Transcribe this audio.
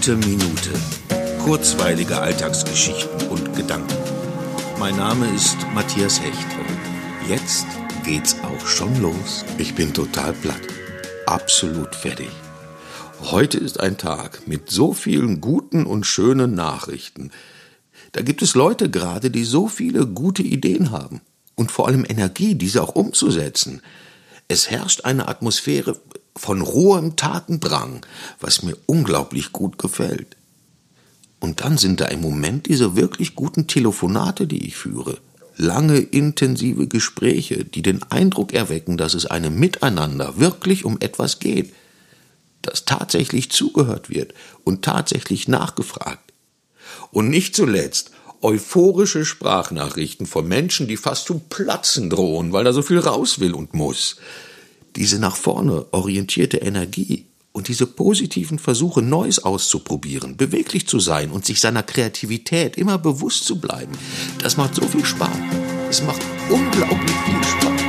Gute Minute. Kurzweilige Alltagsgeschichten und Gedanken. Mein Name ist Matthias Hecht und jetzt geht's auch schon los. Ich bin total platt. Absolut fertig. Heute ist ein Tag mit so vielen guten und schönen Nachrichten. Da gibt es Leute gerade, die so viele gute Ideen haben und vor allem Energie, diese auch umzusetzen. Es herrscht eine Atmosphäre von rohem Tatendrang, was mir unglaublich gut gefällt. Und dann sind da im Moment diese wirklich guten Telefonate, die ich führe. Lange, intensive Gespräche, die den Eindruck erwecken, dass es einem Miteinander wirklich um etwas geht, dass tatsächlich zugehört wird und tatsächlich nachgefragt. Und nicht zuletzt euphorische Sprachnachrichten von Menschen, die fast zum Platzen drohen, weil da so viel raus will und muss diese nach vorne orientierte Energie und diese positiven Versuche, Neues auszuprobieren, beweglich zu sein und sich seiner Kreativität immer bewusst zu bleiben, das macht so viel Spaß. Es macht unglaublich viel Spaß.